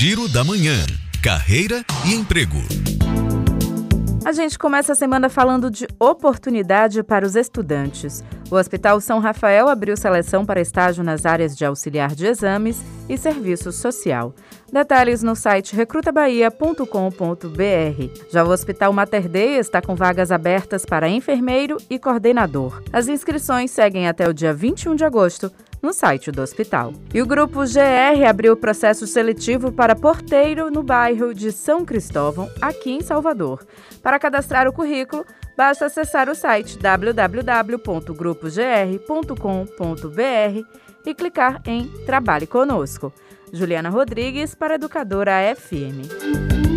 Giro da Manhã. Carreira e emprego. A gente começa a semana falando de oportunidade para os estudantes. O Hospital São Rafael abriu seleção para estágio nas áreas de auxiliar de exames e serviço social. Detalhes no site recrutabahia.com.br. Já o Hospital Mater Dei está com vagas abertas para enfermeiro e coordenador. As inscrições seguem até o dia 21 de agosto no site do hospital. E o grupo GR abriu processo seletivo para porteiro no bairro de São Cristóvão, aqui em Salvador. Para cadastrar o currículo, basta acessar o site www.grupogr.com.br e clicar em Trabalhe Conosco. Juliana Rodrigues para Educadora FM.